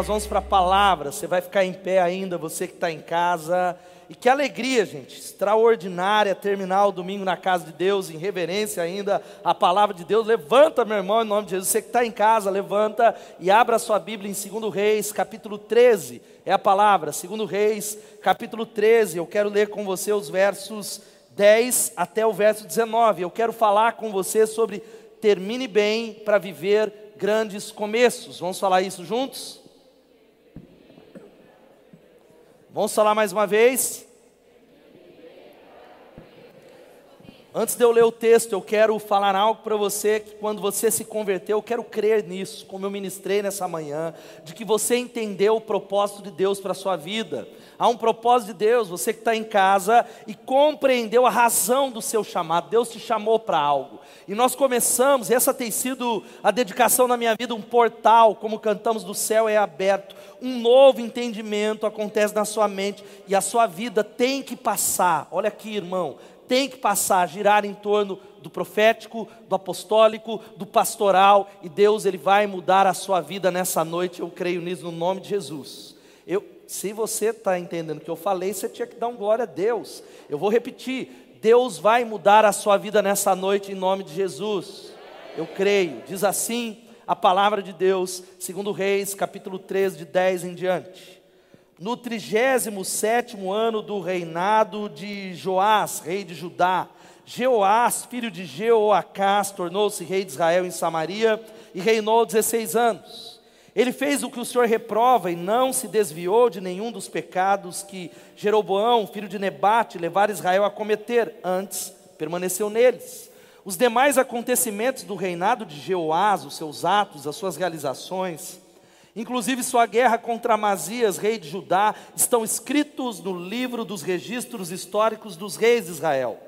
nós vamos para a palavra. Você vai ficar em pé ainda, você que está em casa. E que alegria, gente, extraordinária terminar o domingo na casa de Deus, em reverência ainda à palavra de Deus. Levanta, meu irmão, em nome de Jesus. Você que está em casa, levanta e abra sua Bíblia em 2 Reis, capítulo 13. É a palavra, 2 Reis, capítulo 13. Eu quero ler com você os versos 10 até o verso 19. Eu quero falar com você sobre termine bem para viver grandes começos. Vamos falar isso juntos? Vamos falar mais uma vez? Antes de eu ler o texto, eu quero falar algo para você que quando você se converteu, eu quero crer nisso, como eu ministrei nessa manhã, de que você entendeu o propósito de Deus para a sua vida. Há um propósito de Deus, você que está em casa e compreendeu a razão do seu chamado. Deus te chamou para algo. E nós começamos, essa tem sido a dedicação na minha vida, um portal, como cantamos do céu é aberto. Um novo entendimento acontece na sua mente e a sua vida tem que passar. Olha aqui, irmão, tem que passar, girar em torno do profético, do apostólico, do pastoral, e Deus ele vai mudar a sua vida nessa noite, eu creio nisso no nome de Jesus. Eu, se você está entendendo o que eu falei, você tinha que dar um glória a Deus. Eu vou repetir: Deus vai mudar a sua vida nessa noite em nome de Jesus. Eu creio. Diz assim a palavra de Deus, segundo Reis, capítulo 13, de 10 em diante no 37 ano do reinado de Joás, rei de Judá, Jeoás, filho de Jeoacás, tornou-se rei de Israel em Samaria e reinou 16 anos. Ele fez o que o Senhor reprova e não se desviou de nenhum dos pecados que Jeroboão, filho de Nebate, levara Israel a cometer, antes permaneceu neles. Os demais acontecimentos do reinado de Jeoás, os seus atos, as suas realizações, Inclusive, sua guerra contra Amazias, rei de Judá, estão escritos no livro dos registros históricos dos reis de Israel.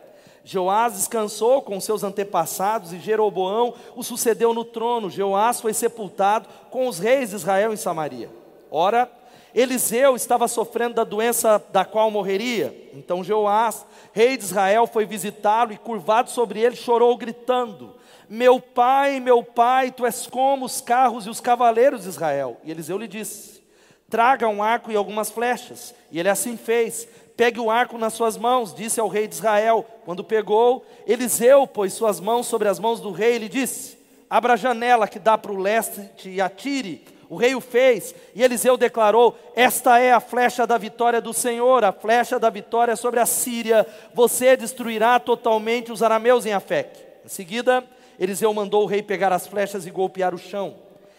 Joás descansou com seus antepassados e Jeroboão o sucedeu no trono. Joás foi sepultado com os reis de Israel em Samaria. Ora, Eliseu estava sofrendo da doença da qual morreria. Então Joás, rei de Israel, foi visitá-lo e curvado sobre ele chorou gritando: meu pai, meu pai, tu és como os carros e os cavaleiros de Israel. E Eliseu lhe disse: Traga um arco e algumas flechas. E ele assim fez. Pegue o arco nas suas mãos, disse ao rei de Israel. Quando pegou, Eliseu pôs suas mãos sobre as mãos do rei e lhe disse: Abra a janela que dá para o leste e atire. O rei o fez, e Eliseu declarou: Esta é a flecha da vitória do Senhor, a flecha da vitória sobre a Síria. Você destruirá totalmente os arameus em Afec. Em seguida, Eliseu mandou o rei pegar as flechas e golpear o chão.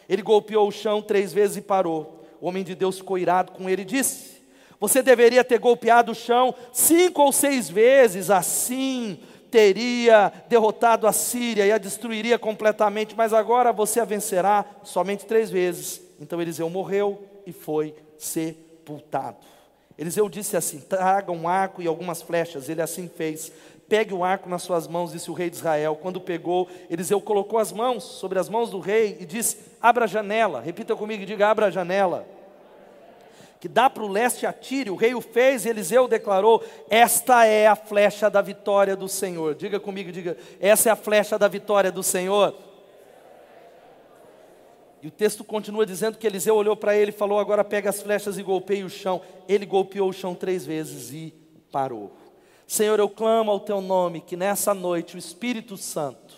Ele golpeou o chão três vezes e parou. O homem de Deus ficou irado com ele e disse: Você deveria ter golpeado o chão cinco ou seis vezes, assim teria derrotado a Síria e a destruiria completamente, mas agora você a vencerá somente três vezes. Então Eliseu morreu e foi sepultado. Eliseu disse assim: Traga um arco e algumas flechas. Ele assim fez. Pegue o arco nas suas mãos, disse o rei de Israel. Quando pegou, Eliseu colocou as mãos sobre as mãos do rei e disse: Abra a janela. Repita comigo e diga: Abra a janela. Que dá para o leste atire. O rei o fez e Eliseu declarou: Esta é a flecha da vitória do Senhor. Diga comigo, diga: Essa é a flecha da vitória do Senhor. E o texto continua dizendo que Eliseu olhou para ele e falou: Agora pega as flechas e golpeie o chão. Ele golpeou o chão três vezes e parou. Senhor, eu clamo ao teu nome que nessa noite o Espírito Santo,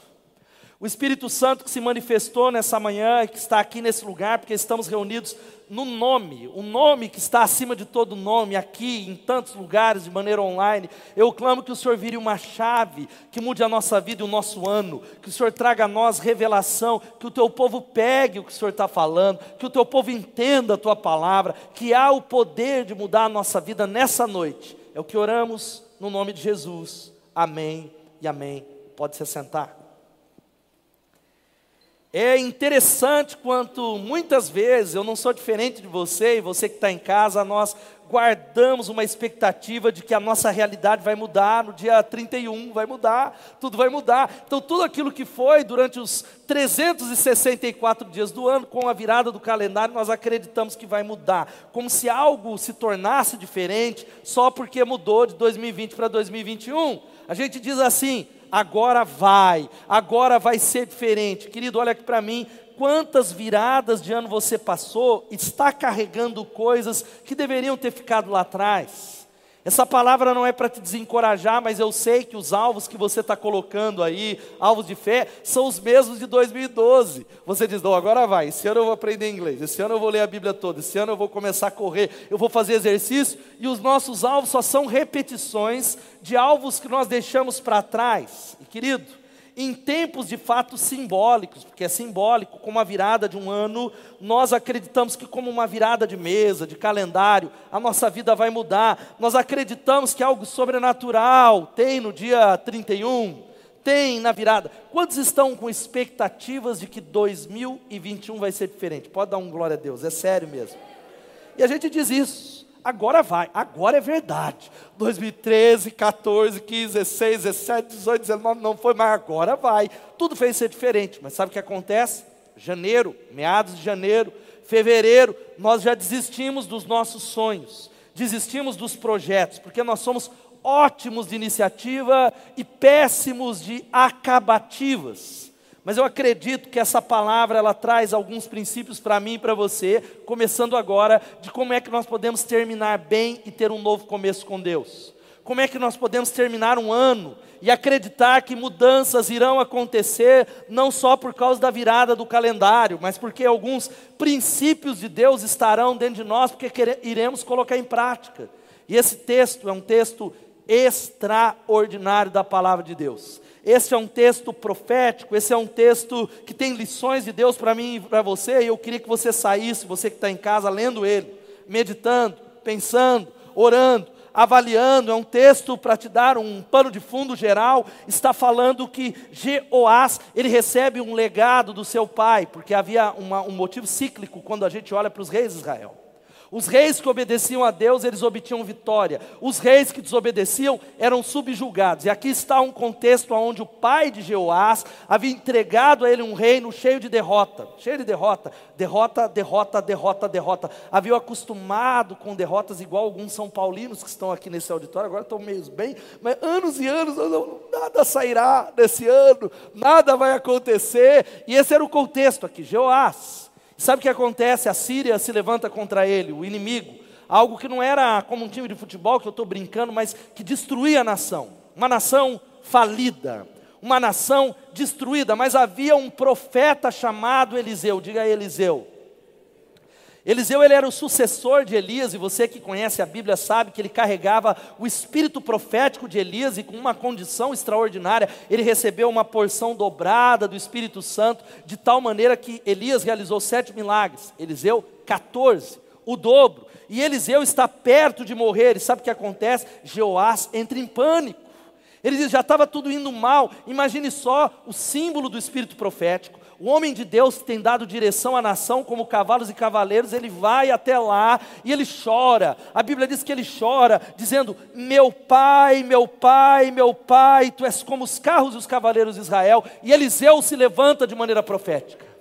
o Espírito Santo que se manifestou nessa manhã e que está aqui nesse lugar, porque estamos reunidos no nome, o nome que está acima de todo nome, aqui em tantos lugares, de maneira online. Eu clamo que o Senhor vire uma chave que mude a nossa vida e o nosso ano, que o Senhor traga a nós revelação, que o teu povo pegue o que o Senhor está falando, que o teu povo entenda a tua palavra, que há o poder de mudar a nossa vida nessa noite. É o que oramos no nome de Jesus. Amém e amém. Pode se sentar. É interessante quanto muitas vezes, eu não sou diferente de você e você que está em casa, nós guardamos uma expectativa de que a nossa realidade vai mudar no dia 31, vai mudar, tudo vai mudar. Então, tudo aquilo que foi durante os 364 dias do ano, com a virada do calendário, nós acreditamos que vai mudar, como se algo se tornasse diferente só porque mudou de 2020 para 2021. A gente diz assim: agora vai, agora vai ser diferente. Querido, olha aqui para mim, quantas viradas de ano você passou, está carregando coisas que deveriam ter ficado lá atrás. Essa palavra não é para te desencorajar, mas eu sei que os alvos que você está colocando aí, alvos de fé, são os mesmos de 2012. Você diz, não, agora vai, esse ano eu vou aprender inglês, esse ano eu vou ler a Bíblia toda, esse ano eu vou começar a correr, eu vou fazer exercício, e os nossos alvos só são repetições de alvos que nós deixamos para trás. E querido, em tempos de fato simbólicos, porque é simbólico, como a virada de um ano, nós acreditamos que, como uma virada de mesa, de calendário, a nossa vida vai mudar. Nós acreditamos que algo sobrenatural tem no dia 31, tem na virada. Quantos estão com expectativas de que 2021 vai ser diferente? Pode dar um glória a Deus, é sério mesmo. E a gente diz isso agora vai, agora é verdade. 2013, 14, 15, 16, 17, 18, 19, não foi, mas agora vai. Tudo fez ser diferente, mas sabe o que acontece? Janeiro, meados de janeiro, fevereiro, nós já desistimos dos nossos sonhos, desistimos dos projetos, porque nós somos ótimos de iniciativa e péssimos de acabativas. Mas eu acredito que essa palavra ela traz alguns princípios para mim e para você, começando agora de como é que nós podemos terminar bem e ter um novo começo com Deus. Como é que nós podemos terminar um ano e acreditar que mudanças irão acontecer não só por causa da virada do calendário, mas porque alguns princípios de Deus estarão dentro de nós, porque iremos colocar em prática. E esse texto é um texto extraordinário da palavra de Deus. Esse é um texto profético, esse é um texto que tem lições de Deus para mim e para você, e eu queria que você saísse, você que está em casa, lendo ele, meditando, pensando, orando, avaliando. É um texto para te dar um pano de fundo geral. Está falando que Jeoás, ele recebe um legado do seu pai, porque havia uma, um motivo cíclico quando a gente olha para os reis de Israel. Os reis que obedeciam a Deus, eles obtinham vitória. Os reis que desobedeciam eram subjugados. E aqui está um contexto onde o pai de Jeoás havia entregado a ele um reino cheio de derrota. Cheio de derrota. Derrota, derrota, derrota, derrota. Havia acostumado com derrotas igual alguns são paulinos que estão aqui nesse auditório. Agora estão meio bem, mas anos e anos, nada sairá desse ano. Nada vai acontecer. E esse era o contexto aqui. Jeoás Sabe o que acontece? A Síria se levanta contra ele, o inimigo. Algo que não era como um time de futebol, que eu estou brincando, mas que destruía a nação. Uma nação falida, uma nação destruída. Mas havia um profeta chamado Eliseu, diga Eliseu. Eliseu ele era o sucessor de Elias, e você que conhece a Bíblia sabe que ele carregava o espírito profético de Elias, e com uma condição extraordinária, ele recebeu uma porção dobrada do Espírito Santo, de tal maneira que Elias realizou sete milagres, Eliseu, 14, o dobro. E Eliseu está perto de morrer, e sabe o que acontece? Jeoás entra em pânico. Ele diz: já estava tudo indo mal. Imagine só o símbolo do espírito profético o homem de Deus tem dado direção à nação como cavalos e cavaleiros, ele vai até lá e ele chora. A Bíblia diz que ele chora, dizendo: Meu pai, meu pai, meu pai, tu és como os carros e os cavaleiros de Israel. E Eliseu se levanta de maneira profética.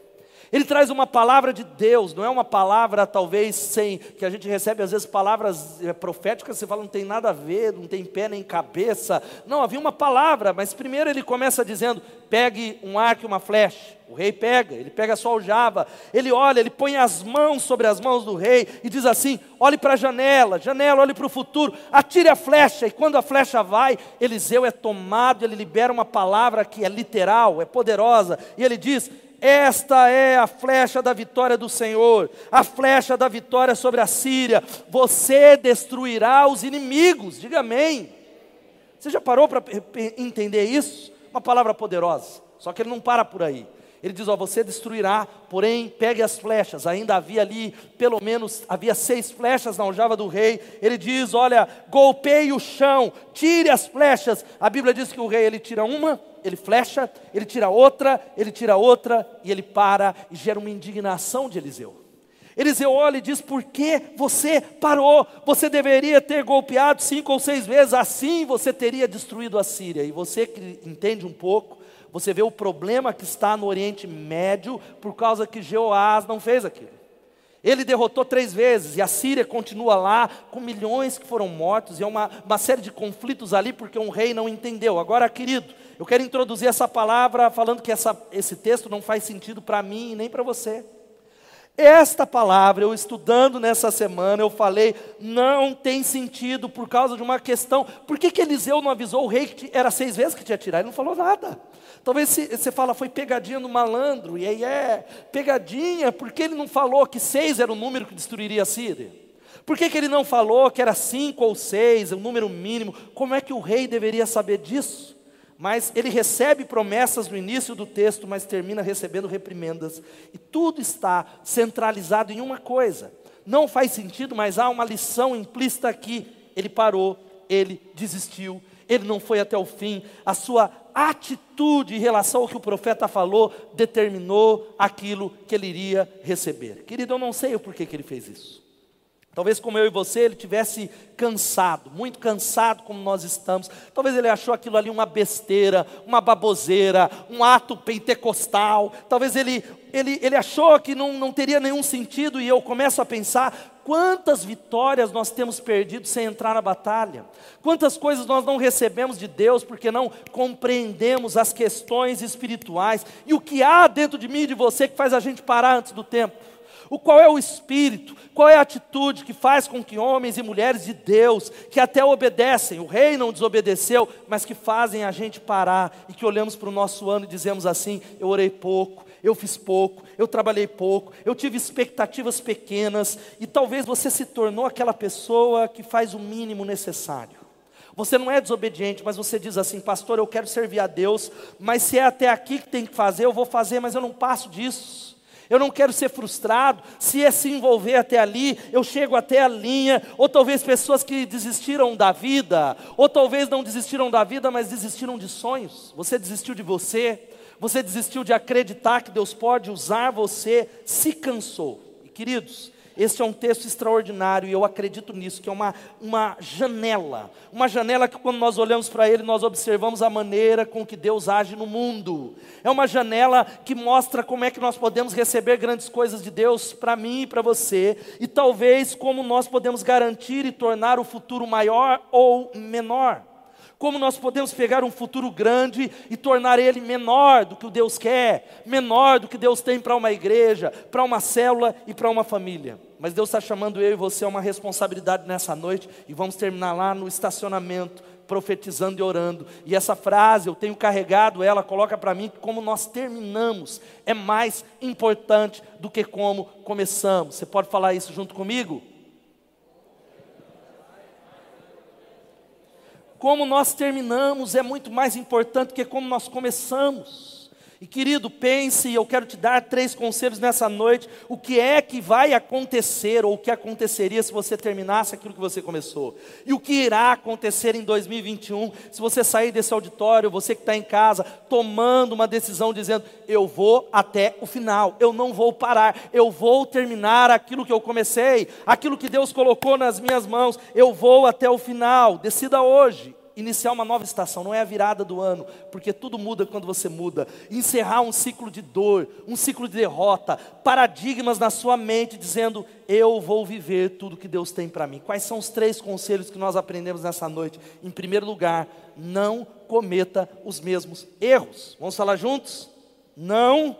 Ele traz uma palavra de Deus, não é uma palavra talvez sem que a gente recebe às vezes palavras é, proféticas, você fala não tem nada a ver, não tem pé nem cabeça. Não, havia uma palavra, mas primeiro ele começa dizendo: pegue um arco e uma flecha. O rei pega, ele pega só o java, ele olha, ele põe as mãos sobre as mãos do rei e diz assim: olhe para a janela, janela, olhe para o futuro, atire a flecha, e quando a flecha vai, Eliseu é tomado, ele libera uma palavra que é literal, é poderosa, e ele diz: esta é a flecha da vitória do Senhor, a flecha da vitória sobre a Síria. Você destruirá os inimigos. Diga amém. Você já parou para entender isso? Uma palavra poderosa. Só que ele não para por aí. Ele diz: Ó, você destruirá, porém pegue as flechas. Ainda havia ali, pelo menos, havia seis flechas na aljava do rei. Ele diz: Olha, golpeie o chão, tire as flechas. A Bíblia diz que o rei ele tira uma, ele flecha, ele tira outra, ele tira outra, e ele para e gera uma indignação de Eliseu. Eliseu olha e diz: Por que você parou? Você deveria ter golpeado cinco ou seis vezes, assim você teria destruído a Síria. E você que entende um pouco, você vê o problema que está no Oriente Médio por causa que Jeoás não fez aquilo. Ele derrotou três vezes, e a Síria continua lá, com milhões que foram mortos, e é uma, uma série de conflitos ali, porque um rei não entendeu. Agora, querido, eu quero introduzir essa palavra falando que essa, esse texto não faz sentido para mim nem para você. Esta palavra, eu estudando nessa semana, eu falei, não tem sentido por causa de uma questão. Por que, que Eliseu não avisou o rei que era seis vezes que tinha tirado? Ele não falou nada. Talvez você fala, foi pegadinha do malandro, e aí é pegadinha, porque ele não falou que seis era o número que destruiria a Síria? Por que, que ele não falou que era cinco ou seis, o número mínimo? Como é que o rei deveria saber disso? Mas ele recebe promessas no início do texto, mas termina recebendo reprimendas. E tudo está centralizado em uma coisa. Não faz sentido, mas há uma lição implícita aqui. Ele parou, ele desistiu, ele não foi até o fim. A sua atitude em relação ao que o profeta falou determinou aquilo que ele iria receber. Querido, eu não sei o porquê que ele fez isso. Talvez como eu e você, ele tivesse cansado, muito cansado como nós estamos. Talvez ele achou aquilo ali uma besteira, uma baboseira, um ato pentecostal. Talvez ele, ele, ele achou que não, não teria nenhum sentido e eu começo a pensar quantas vitórias nós temos perdido sem entrar na batalha. Quantas coisas nós não recebemos de Deus porque não compreendemos as questões espirituais. E o que há dentro de mim e de você que faz a gente parar antes do tempo. O qual é o espírito, qual é a atitude que faz com que homens e mulheres de Deus, que até obedecem, o rei não desobedeceu, mas que fazem a gente parar e que olhamos para o nosso ano e dizemos assim: eu orei pouco, eu fiz pouco, eu trabalhei pouco, eu tive expectativas pequenas, e talvez você se tornou aquela pessoa que faz o mínimo necessário. Você não é desobediente, mas você diz assim, pastor, eu quero servir a Deus, mas se é até aqui que tem que fazer, eu vou fazer, mas eu não passo disso. Eu não quero ser frustrado. Se é se envolver até ali, eu chego até a linha. Ou talvez pessoas que desistiram da vida, ou talvez não desistiram da vida, mas desistiram de sonhos. Você desistiu de você, você desistiu de acreditar que Deus pode usar você, se cansou. E queridos, este é um texto extraordinário e eu acredito nisso, que é uma, uma janela. Uma janela que, quando nós olhamos para ele, nós observamos a maneira com que Deus age no mundo. É uma janela que mostra como é que nós podemos receber grandes coisas de Deus para mim e para você, e talvez como nós podemos garantir e tornar o futuro maior ou menor como nós podemos pegar um futuro grande e tornar ele menor do que o Deus quer, menor do que Deus tem para uma igreja, para uma célula e para uma família. Mas Deus está chamando eu e você a uma responsabilidade nessa noite e vamos terminar lá no estacionamento, profetizando e orando. E essa frase, eu tenho carregado ela, coloca para mim que como nós terminamos é mais importante do que como começamos. Você pode falar isso junto comigo? Como nós terminamos é muito mais importante que como nós começamos. E querido, pense, eu quero te dar três conselhos nessa noite. O que é que vai acontecer, ou o que aconteceria se você terminasse aquilo que você começou? E o que irá acontecer em 2021 se você sair desse auditório, você que está em casa, tomando uma decisão dizendo: eu vou até o final, eu não vou parar, eu vou terminar aquilo que eu comecei, aquilo que Deus colocou nas minhas mãos, eu vou até o final. Decida hoje iniciar uma nova estação, não é a virada do ano, porque tudo muda quando você muda. Encerrar um ciclo de dor, um ciclo de derrota, paradigmas na sua mente dizendo: eu vou viver tudo que Deus tem para mim. Quais são os três conselhos que nós aprendemos nessa noite? Em primeiro lugar, não cometa os mesmos erros. Vamos falar juntos? Não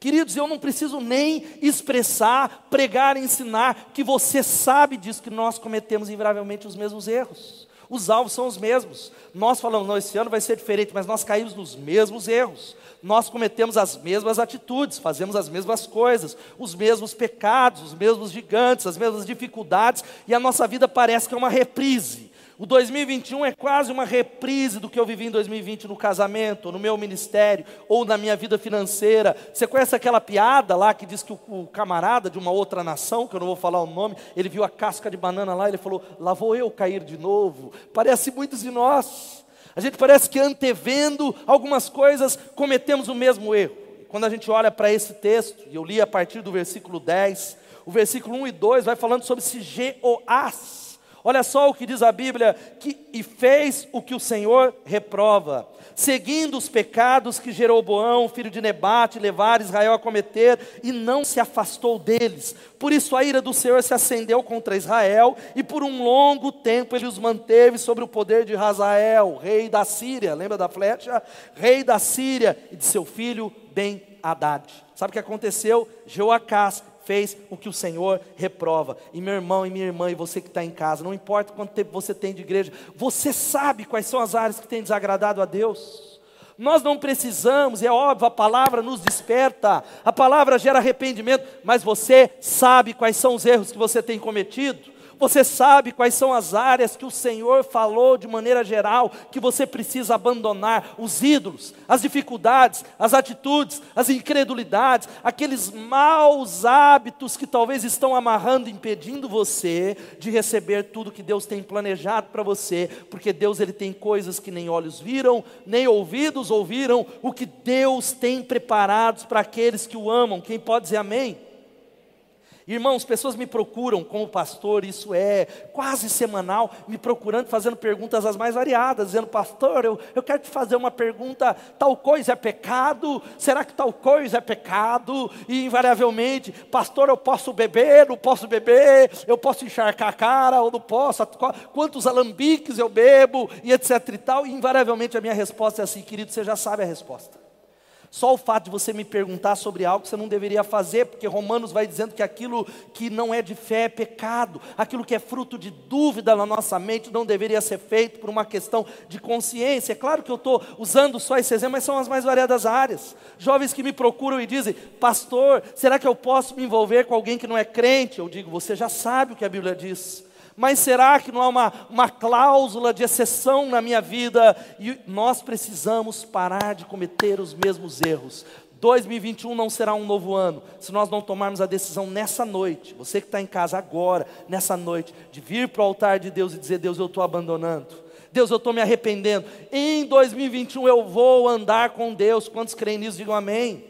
Queridos, eu não preciso nem expressar, pregar, ensinar, que você sabe disso, que nós cometemos invariavelmente os mesmos erros. Os alvos são os mesmos. Nós falamos, não, esse ano vai ser diferente, mas nós caímos nos mesmos erros. Nós cometemos as mesmas atitudes, fazemos as mesmas coisas, os mesmos pecados, os mesmos gigantes, as mesmas dificuldades, e a nossa vida parece que é uma reprise. O 2021 é quase uma reprise do que eu vivi em 2020 no casamento, no meu ministério, ou na minha vida financeira. Você conhece aquela piada lá que diz que o, o, camarada de uma outra nação, que eu não vou falar o nome, ele viu a casca de banana lá, ele falou: lá vou eu cair de novo. Parece muitos de nós. A gente parece que antevendo algumas coisas, cometemos o mesmo erro. Quando a gente olha para esse texto, e eu li a partir do versículo 10, o versículo 1 e 2 vai falando sobre esse Jeoás Olha só o que diz a Bíblia: que, e fez o que o Senhor reprova, seguindo os pecados que Jeroboão, filho de Nebate, levar Israel a cometer, e não se afastou deles. Por isso a ira do Senhor se acendeu contra Israel, e por um longo tempo ele os manteve sobre o poder de Hazael, rei da Síria. Lembra da flecha? Rei da Síria, e de seu filho Ben Haddad. Sabe o que aconteceu? Jeoacás fez o que o Senhor reprova. E meu irmão e minha irmã, e você que está em casa, não importa quanto tempo você tem de igreja, você sabe quais são as áreas que têm desagradado a Deus. Nós não precisamos, é óbvio, a palavra nos desperta, a palavra gera arrependimento, mas você sabe quais são os erros que você tem cometido. Você sabe quais são as áreas que o Senhor falou de maneira geral que você precisa abandonar: os ídolos, as dificuldades, as atitudes, as incredulidades, aqueles maus hábitos que talvez estão amarrando, impedindo você de receber tudo que Deus tem planejado para você, porque Deus ele tem coisas que nem olhos viram, nem ouvidos ouviram, o que Deus tem preparados para aqueles que o amam. Quem pode dizer amém? Irmãos, pessoas me procuram como pastor, isso é quase semanal, me procurando, fazendo perguntas as mais variadas, dizendo, pastor, eu, eu quero te fazer uma pergunta, tal coisa é pecado? Será que tal coisa é pecado? E invariavelmente, pastor, eu posso beber, não posso beber, eu posso encharcar a cara ou não posso, quantos alambiques eu bebo, e etc e tal, e invariavelmente a minha resposta é assim, querido, você já sabe a resposta. Só o fato de você me perguntar sobre algo que você não deveria fazer, porque Romanos vai dizendo que aquilo que não é de fé é pecado, aquilo que é fruto de dúvida na nossa mente não deveria ser feito por uma questão de consciência. É claro que eu estou usando só esse exemplo, mas são as mais variadas áreas. Jovens que me procuram e dizem, pastor, será que eu posso me envolver com alguém que não é crente? Eu digo, você já sabe o que a Bíblia diz mas será que não há uma, uma cláusula de exceção na minha vida? E nós precisamos parar de cometer os mesmos erros. 2021 não será um novo ano se nós não tomarmos a decisão nessa noite, você que está em casa agora, nessa noite, de vir para o altar de Deus e dizer: Deus, eu estou abandonando. Deus, eu estou me arrependendo. Em 2021 eu vou andar com Deus. Quantos creem nisso, digam amém.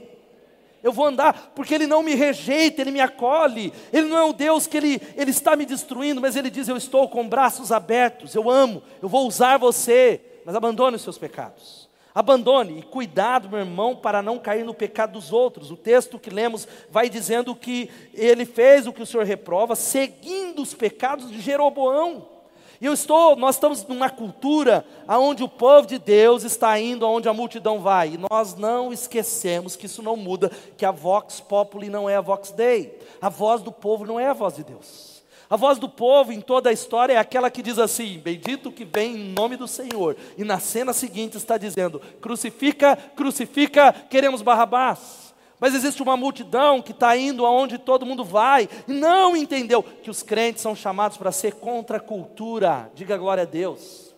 Eu vou andar, porque Ele não me rejeita, Ele me acolhe. Ele não é um Deus que Ele, ele está me destruindo, mas Ele diz: Eu estou com braços abertos, eu amo, eu vou usar você. Mas abandone os seus pecados. Abandone e cuidado, meu irmão, para não cair no pecado dos outros. O texto que lemos vai dizendo que ele fez o que o Senhor reprova, seguindo os pecados de Jeroboão. E eu estou, nós estamos numa cultura onde o povo de Deus está indo aonde a multidão vai. E nós não esquecemos que isso não muda, que a vox populi não é a vox dei. A voz do povo não é a voz de Deus. A voz do povo em toda a história é aquela que diz assim: Bendito que vem em nome do Senhor. E na cena seguinte está dizendo: Crucifica, crucifica, queremos Barrabás. Mas existe uma multidão que está indo aonde todo mundo vai, e não entendeu que os crentes são chamados para ser contra a cultura. Diga glória a Deus.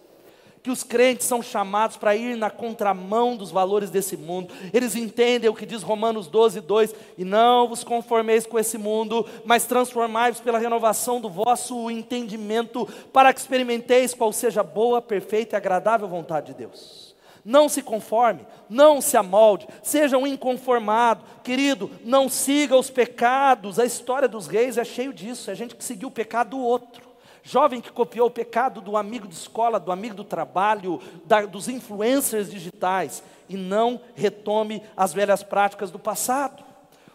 Que os crentes são chamados para ir na contramão dos valores desse mundo. Eles entendem o que diz Romanos 12, 2: E não vos conformeis com esse mundo, mas transformai-vos pela renovação do vosso entendimento, para que experimenteis qual seja a boa, perfeita e agradável vontade de Deus. Não se conforme, não se amolde, seja um inconformado. Querido, não siga os pecados. A história dos reis é cheio disso, é gente que seguiu o pecado do outro. Jovem que copiou o pecado do amigo de escola, do amigo do trabalho, da, dos influencers digitais, e não retome as velhas práticas do passado.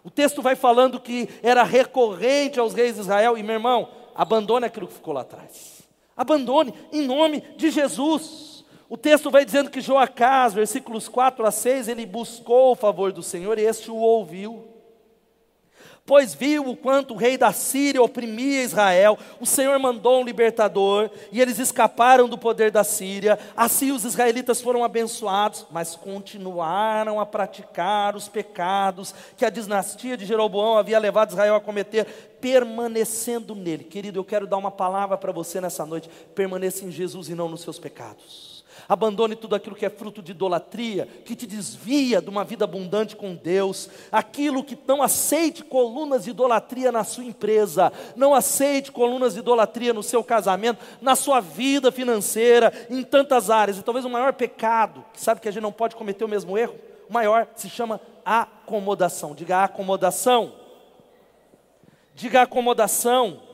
O texto vai falando que era recorrente aos reis de Israel, e meu irmão, abandone aquilo que ficou lá atrás. Abandone, em nome de Jesus. O texto vai dizendo que Joacás, versículos 4 a 6, ele buscou o favor do Senhor e este o ouviu. Pois viu o quanto o rei da Síria oprimia Israel, o Senhor mandou um libertador e eles escaparam do poder da Síria. Assim os israelitas foram abençoados, mas continuaram a praticar os pecados que a dinastia de Jeroboão havia levado Israel a cometer, permanecendo nele. Querido, eu quero dar uma palavra para você nessa noite: permaneça em Jesus e não nos seus pecados. Abandone tudo aquilo que é fruto de idolatria, que te desvia de uma vida abundante com Deus. Aquilo que não aceite colunas de idolatria na sua empresa, não aceite colunas de idolatria no seu casamento, na sua vida financeira, em tantas áreas. E talvez o maior pecado, que sabe que a gente não pode cometer o mesmo erro, o maior se chama acomodação. Diga acomodação. Diga acomodação.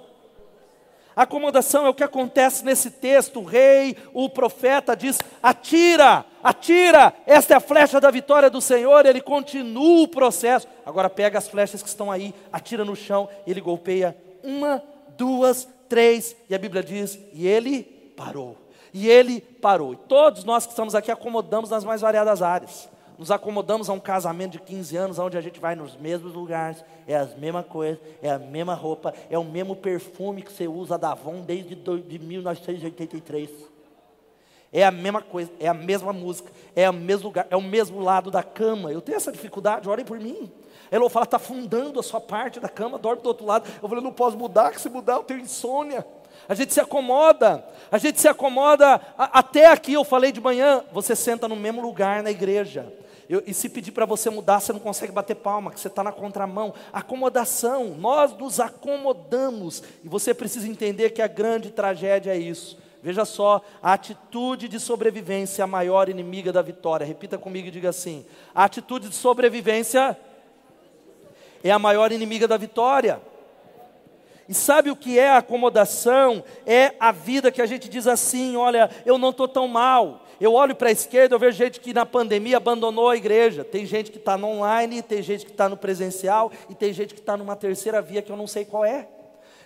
Acomodação é o que acontece nesse texto. O rei, o profeta diz: atira, atira, esta é a flecha da vitória do Senhor. Ele continua o processo. Agora pega as flechas que estão aí, atira no chão, ele golpeia uma, duas, três, e a Bíblia diz: e ele parou. E ele parou. E todos nós que estamos aqui acomodamos nas mais variadas áreas nos acomodamos a um casamento de 15 anos, onde a gente vai nos mesmos lugares, é a mesma coisa, é a mesma roupa, é o mesmo perfume que você usa da Avon desde de 1983. É a mesma coisa, é a mesma música, é o mesmo lugar, é o mesmo lado da cama. Eu tenho essa dificuldade, orem por mim. Ela fala, está fundando a sua parte da cama, dorme do outro lado. Eu falei, não posso mudar, que se mudar eu tenho insônia. A gente se acomoda, a gente se acomoda. A, até aqui eu falei de manhã, você senta no mesmo lugar na igreja. Eu, e se pedir para você mudar, você não consegue bater palma, que você está na contramão. Acomodação, nós nos acomodamos. E você precisa entender que a grande tragédia é isso. Veja só, a atitude de sobrevivência é a maior inimiga da vitória. Repita comigo e diga assim: a atitude de sobrevivência é a maior inimiga da vitória. E sabe o que é a acomodação? É a vida que a gente diz assim: olha, eu não estou tão mal, eu olho para a esquerda, eu vejo gente que na pandemia abandonou a igreja. Tem gente que está no online, tem gente que está no presencial, e tem gente que está numa terceira via que eu não sei qual é.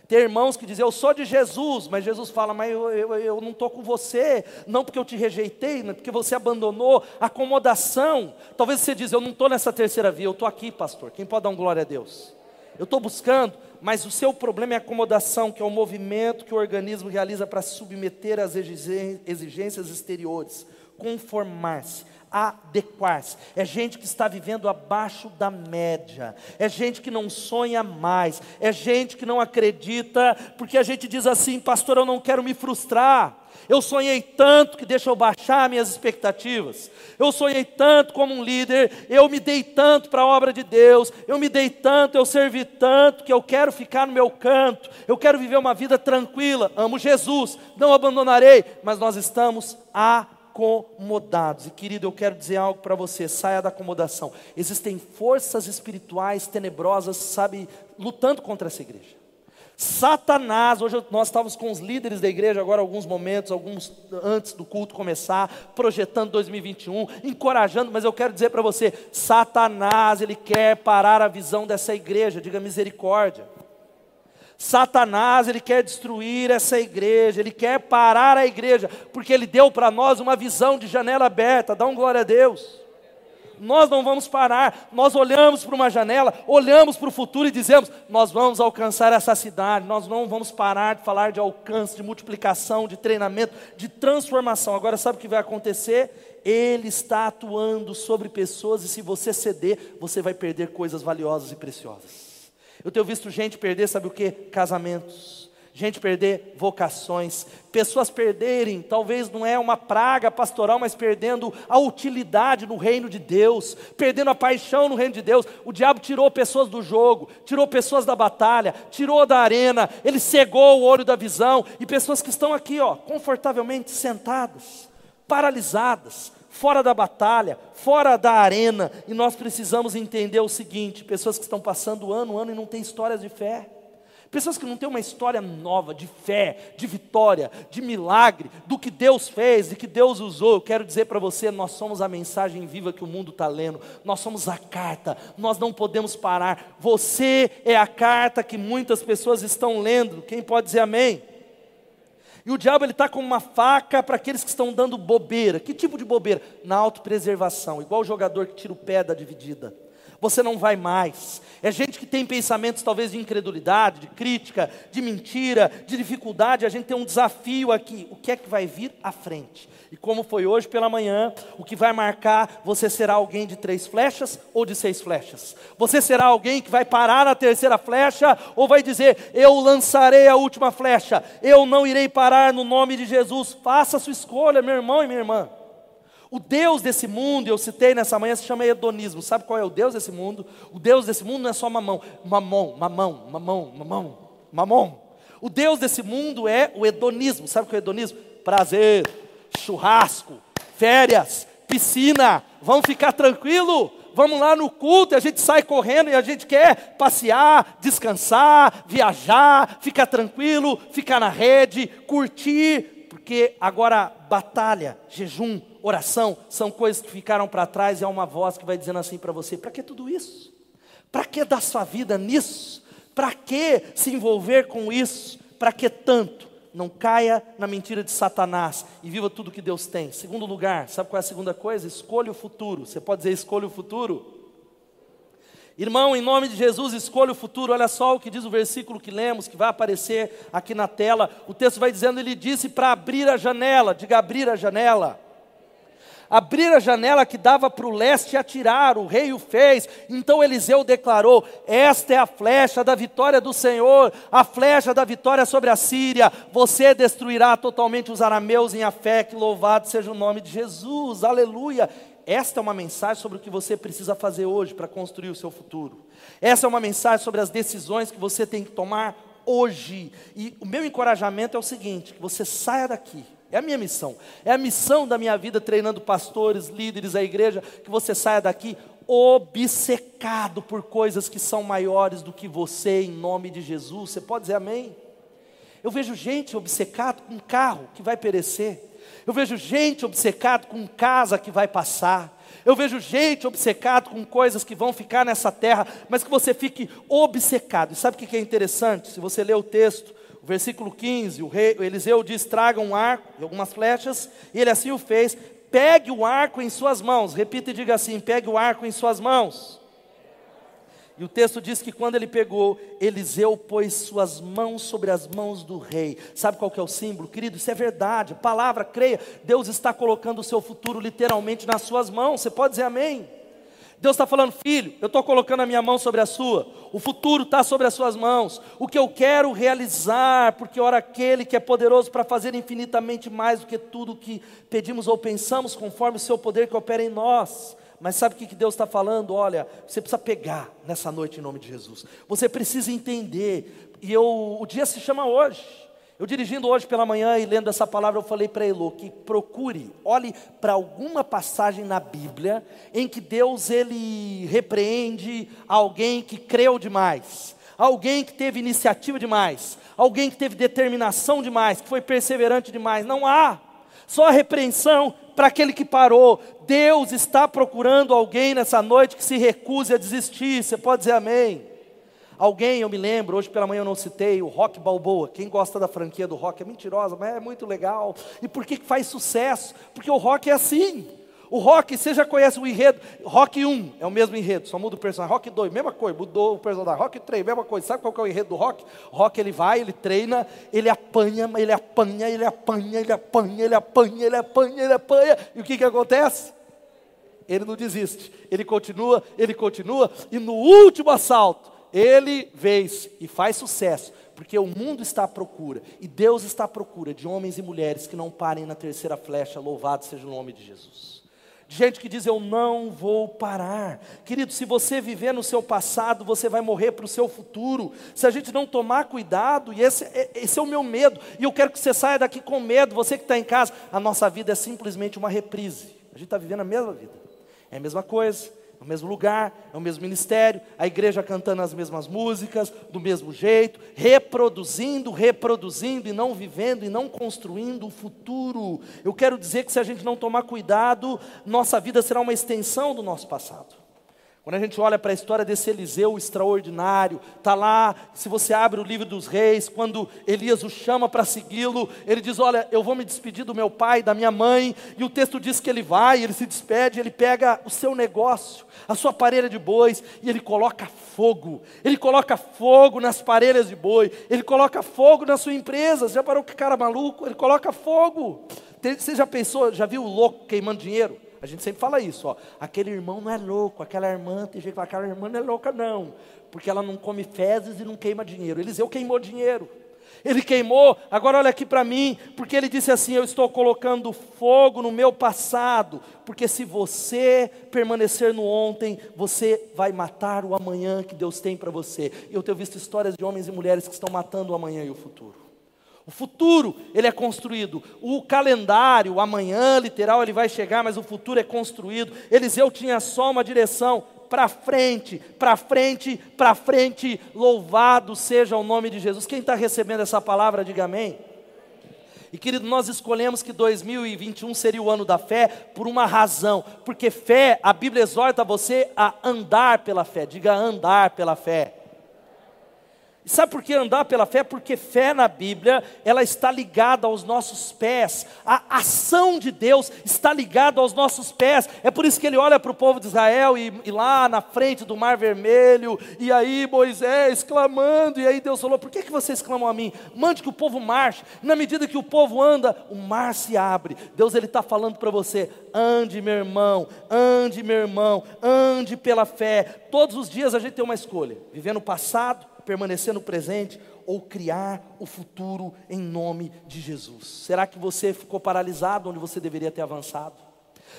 Tem irmãos que dizem, eu sou de Jesus, mas Jesus fala, mas eu, eu, eu não estou com você, não porque eu te rejeitei, não porque você abandonou, acomodação. Talvez você diz, eu não estou nessa terceira via, eu estou aqui, pastor. Quem pode dar um glória a Deus? Eu estou buscando, mas o seu problema é acomodação, que é o movimento que o organismo realiza para submeter às exigências exteriores, conformar-se, adequar-se. É gente que está vivendo abaixo da média, é gente que não sonha mais, é gente que não acredita, porque a gente diz assim, pastor, eu não quero me frustrar. Eu sonhei tanto que deixa eu baixar minhas expectativas. Eu sonhei tanto como um líder, eu me dei tanto para a obra de Deus, eu me dei tanto, eu servi tanto que eu quero ficar no meu canto. Eu quero viver uma vida tranquila. Amo Jesus, não abandonarei, mas nós estamos acomodados. E querido, eu quero dizer algo para você, saia da acomodação. Existem forças espirituais tenebrosas, sabe, lutando contra essa igreja. Satanás, hoje nós estávamos com os líderes da igreja, agora alguns momentos, alguns antes do culto começar, projetando 2021, encorajando, mas eu quero dizer para você: Satanás, ele quer parar a visão dessa igreja, diga misericórdia. Satanás, ele quer destruir essa igreja, ele quer parar a igreja, porque ele deu para nós uma visão de janela aberta, dá um glória a Deus nós não vamos parar. Nós olhamos para uma janela, olhamos para o futuro e dizemos: nós vamos alcançar essa cidade. Nós não vamos parar de falar de alcance, de multiplicação, de treinamento, de transformação. Agora, sabe o que vai acontecer? Ele está atuando sobre pessoas e se você ceder, você vai perder coisas valiosas e preciosas. Eu tenho visto gente perder, sabe o que? Casamentos gente perder vocações, pessoas perderem, talvez não é uma praga pastoral, mas perdendo a utilidade no reino de Deus, perdendo a paixão no reino de Deus. O diabo tirou pessoas do jogo, tirou pessoas da batalha, tirou da arena, ele cegou o olho da visão, e pessoas que estão aqui, ó, confortavelmente sentadas, paralisadas, fora da batalha, fora da arena, e nós precisamos entender o seguinte: pessoas que estão passando ano, ano e não têm histórias de fé. Pessoas que não têm uma história nova de fé, de vitória, de milagre, do que Deus fez, de que Deus usou. Eu quero dizer para você: nós somos a mensagem viva que o mundo está lendo, nós somos a carta, nós não podemos parar. Você é a carta que muitas pessoas estão lendo. Quem pode dizer amém? E o diabo ele está com uma faca para aqueles que estão dando bobeira. Que tipo de bobeira? Na autopreservação, igual o jogador que tira o pé da dividida você não vai mais. É gente que tem pensamentos talvez de incredulidade, de crítica, de mentira, de dificuldade. A gente tem um desafio aqui. O que é que vai vir à frente? E como foi hoje pela manhã, o que vai marcar, você será alguém de três flechas ou de seis flechas? Você será alguém que vai parar na terceira flecha ou vai dizer: Eu lançarei a última flecha, eu não irei parar no nome de Jesus? Faça a sua escolha, meu irmão e minha irmã. O Deus desse mundo, eu citei nessa manhã, se chama hedonismo. Sabe qual é o Deus desse mundo? O Deus desse mundo não é só mamão. Mamão, mamão, mamão, mamão, mamão. O Deus desse mundo é o hedonismo. Sabe o que é o hedonismo? Prazer, churrasco, férias, piscina. Vamos ficar tranquilo? vamos lá no culto e a gente sai correndo e a gente quer passear, descansar, viajar, ficar tranquilo, ficar na rede, curtir, porque agora batalha, jejum, oração são coisas que ficaram para trás e há uma voz que vai dizendo assim para você: para que tudo isso? Para que dar sua vida nisso? Para que se envolver com isso? Para que tanto? Não caia na mentira de Satanás e viva tudo que Deus tem. Segundo lugar, sabe qual é a segunda coisa? Escolha o futuro. Você pode dizer escolha o futuro? Irmão, em nome de Jesus, escolha o futuro. Olha só o que diz o versículo que lemos, que vai aparecer aqui na tela. O texto vai dizendo: Ele disse para abrir a janela. Diga abrir a janela abrir a janela que dava para o leste e atirar, o rei o fez. Então Eliseu declarou: Esta é a flecha da vitória do Senhor, a flecha da vitória sobre a Síria. Você destruirá totalmente os arameus em fé, que louvado seja o nome de Jesus, aleluia. Esta é uma mensagem sobre o que você precisa fazer hoje para construir o seu futuro. Essa é uma mensagem sobre as decisões que você tem que tomar hoje. E o meu encorajamento é o seguinte: que você saia daqui é a minha missão. É a missão da minha vida treinando pastores, líderes, a igreja, que você saia daqui obcecado por coisas que são maiores do que você, em nome de Jesus. Você pode dizer amém? Eu vejo gente obcecado com um carro que vai perecer. Eu vejo gente obcecado com casa que vai passar. Eu vejo gente obcecado com coisas que vão ficar nessa terra, mas que você fique obcecado. E sabe o que é interessante? Se você ler o texto, versículo 15, o rei Eliseu diz: traga um arco e algumas flechas, e ele assim o fez. Pegue o arco em suas mãos. Repita e diga assim: pegue o arco em suas mãos. E o texto diz que quando ele pegou, Eliseu pôs suas mãos sobre as mãos do rei. Sabe qual que é o símbolo? Querido, isso é verdade. Palavra, creia. Deus está colocando o seu futuro literalmente nas suas mãos. Você pode dizer amém? Deus está falando, filho, eu estou colocando a minha mão sobre a sua, o futuro está sobre as suas mãos, o que eu quero realizar, porque ora aquele que é poderoso para fazer infinitamente mais do que tudo que pedimos ou pensamos, conforme o seu poder que opera em nós. Mas sabe o que Deus está falando? Olha, você precisa pegar nessa noite em nome de Jesus, você precisa entender, e eu, o dia se chama hoje. Eu dirigindo hoje pela manhã e lendo essa palavra, eu falei para Elo que procure, olhe para alguma passagem na Bíblia em que Deus ele repreende alguém que creu demais, alguém que teve iniciativa demais, alguém que teve determinação demais, que foi perseverante demais. Não há. Só a repreensão para aquele que parou. Deus está procurando alguém nessa noite que se recuse a desistir. Você pode dizer amém? Alguém, eu me lembro, hoje pela manhã eu não citei, o Rock Balboa. Quem gosta da franquia do rock é mentirosa, mas é muito legal. E por que faz sucesso? Porque o rock é assim. O rock, você já conhece o enredo. Rock 1 é o mesmo enredo, só muda o personagem. Rock 2, mesma coisa, mudou o personagem. Rock 3, mesma coisa. Sabe qual é o enredo do rock? rock ele vai, ele treina, ele apanha, ele apanha, ele apanha, ele apanha, ele apanha, ele apanha, ele apanha. E o que, que acontece? Ele não desiste. Ele continua, ele continua, e no último assalto, ele vence e faz sucesso, porque o mundo está à procura, e Deus está à procura de homens e mulheres que não parem na terceira flecha, louvado seja o nome de Jesus. De gente que diz: Eu não vou parar. Querido, se você viver no seu passado, você vai morrer para o seu futuro. Se a gente não tomar cuidado, e esse, é, esse é o meu medo, e eu quero que você saia daqui com medo, você que está em casa, a nossa vida é simplesmente uma reprise. A gente está vivendo a mesma vida, é a mesma coisa é o mesmo lugar, é o mesmo ministério, a igreja cantando as mesmas músicas, do mesmo jeito, reproduzindo, reproduzindo e não vivendo e não construindo o futuro. Eu quero dizer que se a gente não tomar cuidado, nossa vida será uma extensão do nosso passado. Quando a gente olha para a história desse Eliseu extraordinário, está lá, se você abre o livro dos reis, quando Elias o chama para segui-lo, ele diz: Olha, eu vou me despedir do meu pai, da minha mãe, e o texto diz que ele vai, ele se despede, ele pega o seu negócio, a sua parelha de bois, e ele coloca fogo, ele coloca fogo nas parelhas de boi, ele coloca fogo na sua empresa. Você já parou que cara maluco? Ele coloca fogo. Você já pensou, já viu o louco queimando dinheiro? A gente sempre fala isso, ó. Aquele irmão não é louco, aquela irmã, tem gente que fala, aquela irmã não é louca, não. Porque ela não come fezes e não queima dinheiro. Eliseu queimou dinheiro. Ele queimou, agora olha aqui para mim, porque ele disse assim: Eu estou colocando fogo no meu passado, porque se você permanecer no ontem, você vai matar o amanhã que Deus tem para você. Eu tenho visto histórias de homens e mulheres que estão matando o amanhã e o futuro. O futuro, ele é construído. O calendário, amanhã literal, ele vai chegar, mas o futuro é construído. Eliseu tinha só uma direção, para frente, para frente, para frente. Louvado seja o nome de Jesus. Quem está recebendo essa palavra, diga amém. E querido, nós escolhemos que 2021 seria o ano da fé por uma razão, porque fé, a Bíblia exorta você a andar pela fé, diga andar pela fé. Sabe por que andar pela fé? Porque fé na Bíblia, ela está ligada aos nossos pés. A ação de Deus está ligada aos nossos pés. É por isso que ele olha para o povo de Israel e, e, lá na frente do Mar Vermelho, e aí Moisés clamando, e aí Deus falou: Por que, que vocês clamam a mim? Mande que o povo marche. Na medida que o povo anda, o mar se abre. Deus ele está falando para você: ande, meu irmão, ande, meu irmão, ande pela fé. Todos os dias a gente tem uma escolha: viver no passado permanecer no presente ou criar o futuro em nome de Jesus? Será que você ficou paralisado onde você deveria ter avançado?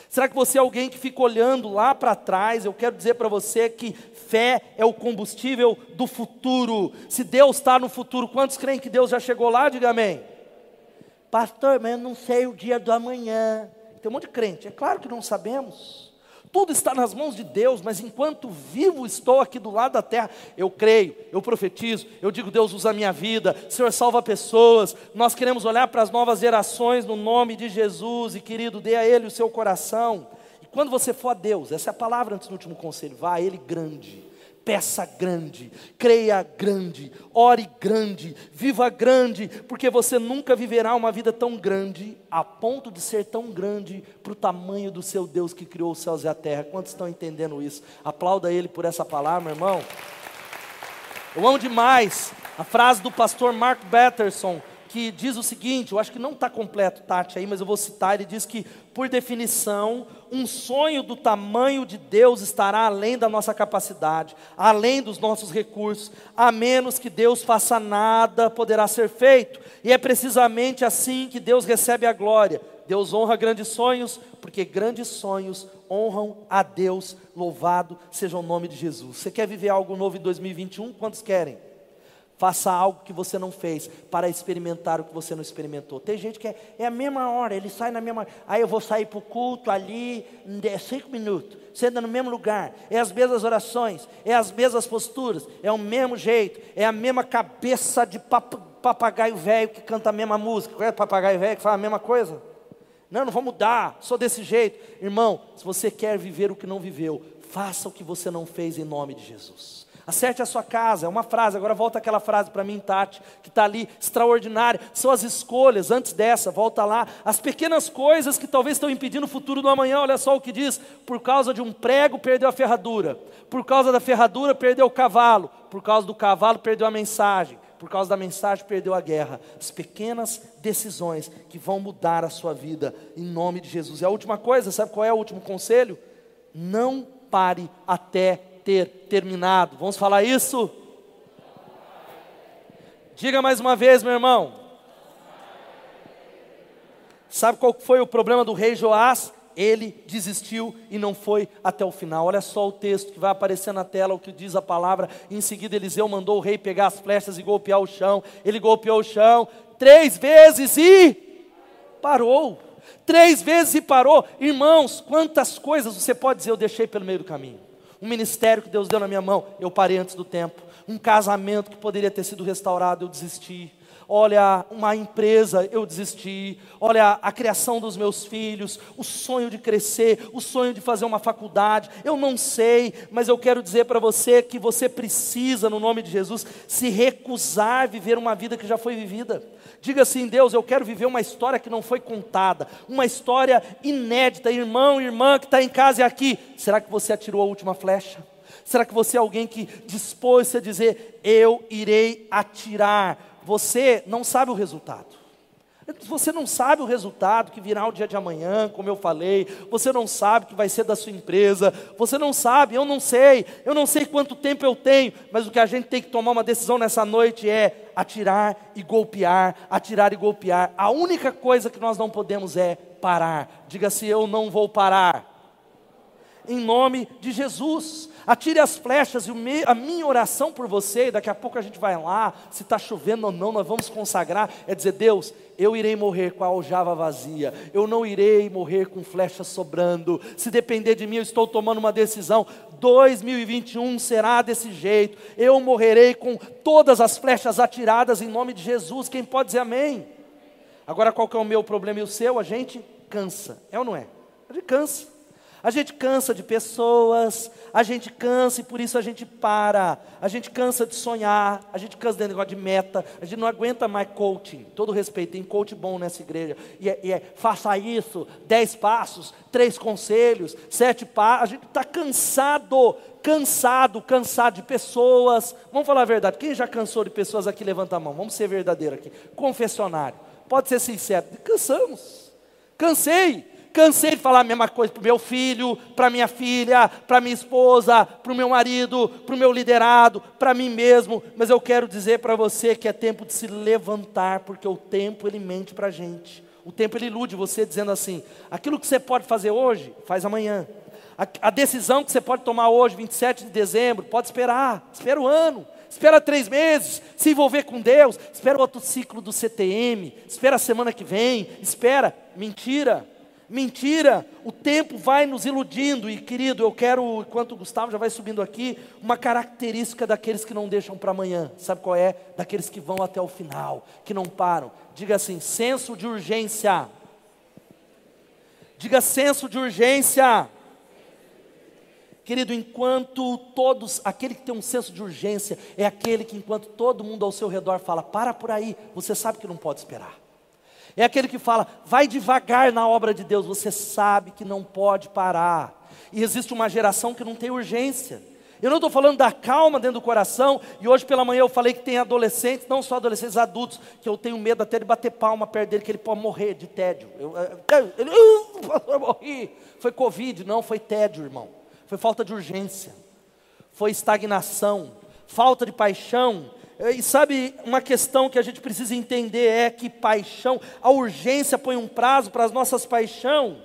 Será que você é alguém que fica olhando lá para trás? Eu quero dizer para você que fé é o combustível do futuro. Se Deus está no futuro, quantos creem que Deus já chegou lá? Diga amém. Pastor, mas eu não sei o dia do amanhã. Tem um monte de crente. É claro que não sabemos. Tudo está nas mãos de Deus, mas enquanto vivo estou aqui do lado da terra, eu creio, eu profetizo, eu digo: Deus usa a minha vida, Senhor salva pessoas. Nós queremos olhar para as novas gerações no nome de Jesus e, querido, dê a Ele o seu coração. E quando você for a Deus, essa é a palavra antes do último conselho, vá a Ele grande peça grande, creia grande, ore grande, viva grande, porque você nunca viverá uma vida tão grande, a ponto de ser tão grande para o tamanho do seu Deus que criou os céus e a terra. Quantos estão entendendo isso? Aplauda Ele por essa palavra, meu irmão. Eu amo demais a frase do pastor Mark Batterson, que diz o seguinte: eu acho que não está completo, Tati, aí, mas eu vou citar. Ele diz que, por definição, um sonho do tamanho de Deus estará além da nossa capacidade, além dos nossos recursos, a menos que Deus faça nada, poderá ser feito. E é precisamente assim que Deus recebe a glória. Deus honra grandes sonhos, porque grandes sonhos honram a Deus. Louvado seja o nome de Jesus. Você quer viver algo novo em 2021? Quantos querem? Faça algo que você não fez para experimentar o que você não experimentou. Tem gente que é, é a mesma hora, ele sai na mesma. Aí eu vou sair para o culto ali, é cinco minutos, senta no mesmo lugar, é as mesmas orações, é as mesmas posturas, é o mesmo jeito, é a mesma cabeça de pap, papagaio velho que canta a mesma música. Conhece papagaio velho que fala a mesma coisa? Não, não vou mudar, sou desse jeito. Irmão, se você quer viver o que não viveu, faça o que você não fez em nome de Jesus. Acerte a sua casa, é uma frase. Agora volta aquela frase para mim, Tati, que está ali, extraordinária. São as escolhas, antes dessa, volta lá. As pequenas coisas que talvez estão impedindo o futuro do amanhã, olha só o que diz. Por causa de um prego, perdeu a ferradura. Por causa da ferradura, perdeu o cavalo. Por causa do cavalo, perdeu a mensagem. Por causa da mensagem, perdeu a guerra. As pequenas decisões que vão mudar a sua vida, em nome de Jesus. E a última coisa, sabe qual é o último conselho? Não pare até ter terminado. Vamos falar isso? Diga mais uma vez, meu irmão. Sabe qual foi o problema do rei Joás? Ele desistiu e não foi até o final. Olha só o texto que vai aparecer na tela, o que diz a palavra. Em seguida, Eliseu mandou o rei pegar as flechas e golpear o chão. Ele golpeou o chão três vezes e parou. Três vezes e parou. Irmãos, quantas coisas você pode dizer eu deixei pelo meio do caminho? Um ministério que Deus deu na minha mão, eu parei antes do tempo. Um casamento que poderia ter sido restaurado, eu desisti. Olha, uma empresa, eu desisti. Olha, a criação dos meus filhos, o sonho de crescer, o sonho de fazer uma faculdade. Eu não sei, mas eu quero dizer para você que você precisa, no nome de Jesus, se recusar a viver uma vida que já foi vivida. Diga assim: Deus, eu quero viver uma história que não foi contada, uma história inédita. Irmão, irmã que está em casa e aqui, será que você atirou a última flecha? Será que você é alguém que dispôs-se a dizer: Eu irei atirar? Você não sabe o resultado. Você não sabe o resultado que virá o dia de amanhã, como eu falei. Você não sabe que vai ser da sua empresa. Você não sabe, eu não sei. Eu não sei quanto tempo eu tenho. Mas o que a gente tem que tomar uma decisão nessa noite é atirar e golpear, atirar e golpear. A única coisa que nós não podemos é parar. Diga se eu não vou parar. Em nome de Jesus. Atire as flechas, e a minha oração por você, e daqui a pouco a gente vai lá, se está chovendo ou não, nós vamos consagrar, é dizer, Deus, eu irei morrer com a aljava vazia, eu não irei morrer com flechas sobrando, se depender de mim, eu estou tomando uma decisão, 2021 será desse jeito, eu morrerei com todas as flechas atiradas em nome de Jesus, quem pode dizer amém? Agora qual que é o meu problema e o seu? A gente cansa, é ou não é? A gente cansa. A gente cansa de pessoas, a gente cansa e por isso a gente para. A gente cansa de sonhar, a gente cansa de negócio de meta, a gente não aguenta mais coaching. Todo respeito, tem coach bom nessa igreja. E é, e é faça isso, dez passos, três conselhos, sete passos. A gente está cansado, cansado, cansado de pessoas. Vamos falar a verdade. Quem já cansou de pessoas aqui? Levanta a mão. Vamos ser verdadeiro aqui. Confessionário. Pode ser sincero. Cansamos. Cansei. Cansei de falar a mesma coisa para o meu filho, para minha filha, para minha esposa, para o meu marido, para o meu liderado, para mim mesmo. Mas eu quero dizer para você que é tempo de se levantar, porque o tempo ele mente para a gente. O tempo ele ilude você dizendo assim: aquilo que você pode fazer hoje, faz amanhã. A, a decisão que você pode tomar hoje, 27 de dezembro, pode esperar, espera o ano espera três meses, se envolver com Deus, espera o outro ciclo do CTM, espera a semana que vem, espera. Mentira. Mentira, o tempo vai nos iludindo, e querido, eu quero, enquanto o Gustavo já vai subindo aqui, uma característica daqueles que não deixam para amanhã, sabe qual é? Daqueles que vão até o final, que não param. Diga assim: senso de urgência. Diga senso de urgência. Querido, enquanto todos, aquele que tem um senso de urgência, é aquele que, enquanto todo mundo ao seu redor fala, para por aí, você sabe que não pode esperar. É aquele que fala, vai devagar na obra de Deus, você sabe que não pode parar. E existe uma geração que não tem urgência. Eu não estou falando da calma dentro do coração, e hoje pela manhã eu falei que tem adolescentes, não só adolescentes adultos, que eu tenho medo até de bater palma perto dele, que ele pode morrer de tédio. Eu, ele, eu morri. Foi Covid, não, foi tédio, irmão. Foi falta de urgência, foi estagnação, falta de paixão, e sabe, uma questão que a gente precisa entender é que paixão, a urgência põe um prazo para as nossas paixões.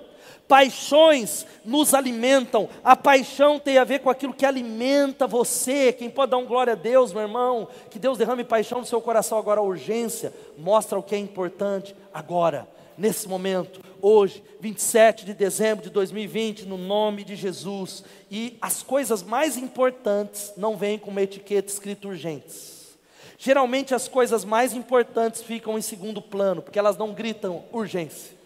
Paixões nos alimentam, a paixão tem a ver com aquilo que alimenta você. Quem pode dar um glória a Deus, meu irmão? Que Deus derrame paixão no seu coração agora. A urgência mostra o que é importante agora, nesse momento, hoje, 27 de dezembro de 2020, no nome de Jesus. E as coisas mais importantes não vêm com uma etiqueta escrita urgentes. Geralmente as coisas mais importantes ficam em segundo plano, porque elas não gritam urgência.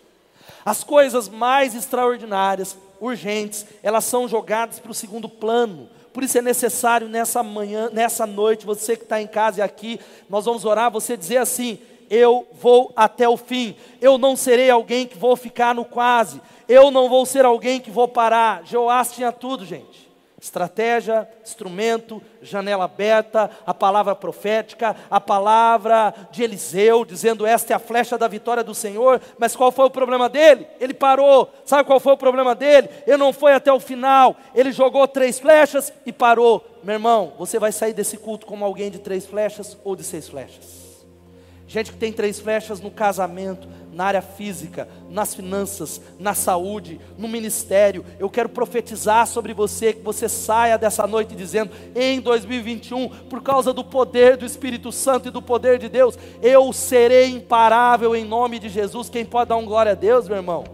As coisas mais extraordinárias, urgentes, elas são jogadas para o segundo plano. Por isso é necessário nessa manhã, nessa noite, você que está em casa e aqui, nós vamos orar, você dizer assim: eu vou até o fim. Eu não serei alguém que vou ficar no quase. Eu não vou ser alguém que vou parar. Joás tinha tudo, gente. Estratégia, instrumento, janela aberta, a palavra profética, a palavra de Eliseu, dizendo: Esta é a flecha da vitória do Senhor. Mas qual foi o problema dele? Ele parou. Sabe qual foi o problema dele? Ele não foi até o final. Ele jogou três flechas e parou. Meu irmão, você vai sair desse culto como alguém de três flechas ou de seis flechas? Gente que tem três flechas no casamento, na área física, nas finanças, na saúde, no ministério. Eu quero profetizar sobre você que você saia dessa noite dizendo: em 2021, por causa do poder do Espírito Santo e do poder de Deus, eu serei imparável em nome de Jesus. Quem pode dar um glória a Deus, meu irmão?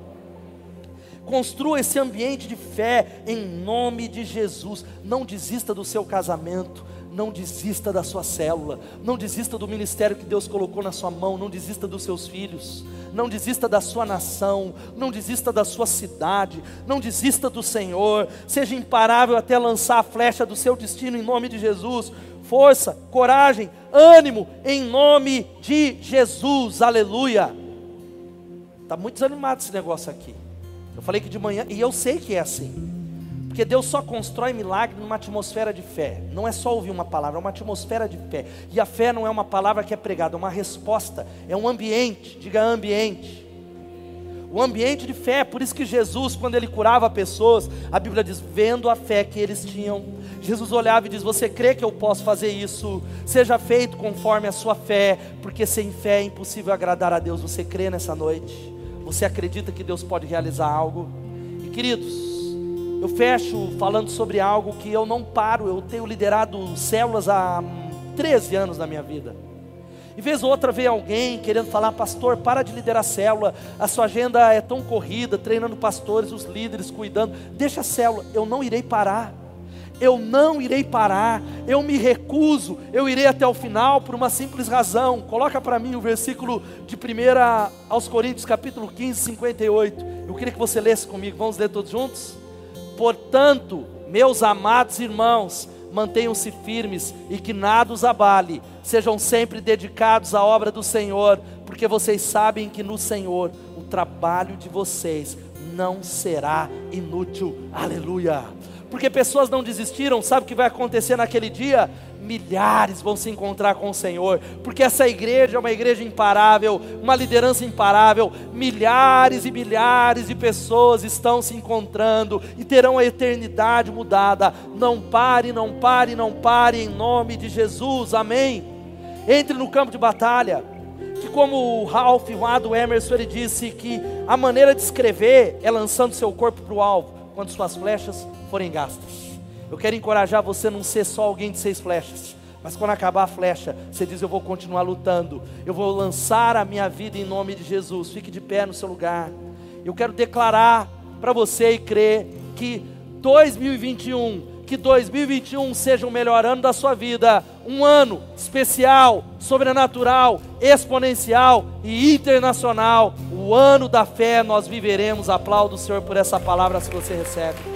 Construa esse ambiente de fé em nome de Jesus. Não desista do seu casamento não desista da sua célula, não desista do ministério que Deus colocou na sua mão, não desista dos seus filhos, não desista da sua nação, não desista da sua cidade, não desista do Senhor, seja imparável até lançar a flecha do seu destino em nome de Jesus. Força, coragem, ânimo em nome de Jesus, aleluia. Está muito desanimado esse negócio aqui. Eu falei que de manhã, e eu sei que é assim. Porque Deus só constrói milagre numa atmosfera de fé. Não é só ouvir uma palavra, é uma atmosfera de fé. E a fé não é uma palavra que é pregada, é uma resposta, é um ambiente. Diga ambiente. O ambiente de fé, por isso que Jesus, quando ele curava pessoas, a Bíblia diz: vendo a fé que eles tinham, Jesus olhava e diz: Você crê que eu posso fazer isso? Seja feito conforme a sua fé, porque sem fé é impossível agradar a Deus. Você crê nessa noite? Você acredita que Deus pode realizar algo? E queridos, Eu fecho falando sobre algo que eu não paro, eu tenho liderado células há 13 anos na minha vida. E vez ou outra vem alguém querendo falar, pastor, para de liderar célula, a sua agenda é tão corrida, treinando pastores, os líderes, cuidando, deixa a célula, eu não irei parar eu não irei parar, eu me recuso, eu irei até o final por uma simples razão. Coloca para mim o versículo de 1 aos Coríntios, capítulo 15, 58. Eu queria que você lesse comigo, vamos ler todos juntos? Portanto, meus amados irmãos, mantenham-se firmes e que nada os abale, sejam sempre dedicados à obra do Senhor, porque vocês sabem que no Senhor o trabalho de vocês não será inútil. Aleluia porque pessoas não desistiram, sabe o que vai acontecer naquele dia? Milhares vão se encontrar com o Senhor, porque essa igreja é uma igreja imparável, uma liderança imparável. Milhares e milhares de pessoas estão se encontrando e terão a eternidade mudada. Não pare, não pare, não pare, em nome de Jesus, amém. Entre no campo de batalha, que como o Ralph Wado Emerson ele disse que a maneira de escrever é lançando seu corpo para o alvo, quando suas flechas forem gastas. Eu quero encorajar você a não ser só alguém de seis flechas. Mas quando acabar a flecha, você diz: Eu vou continuar lutando, eu vou lançar a minha vida em nome de Jesus. Fique de pé no seu lugar. Eu quero declarar para você e crer que 2021, que 2021 seja o melhor ano da sua vida, um ano especial, sobrenatural, exponencial e internacional. O ano da fé nós viveremos. Aplaudo o Senhor por essa palavra se você recebe.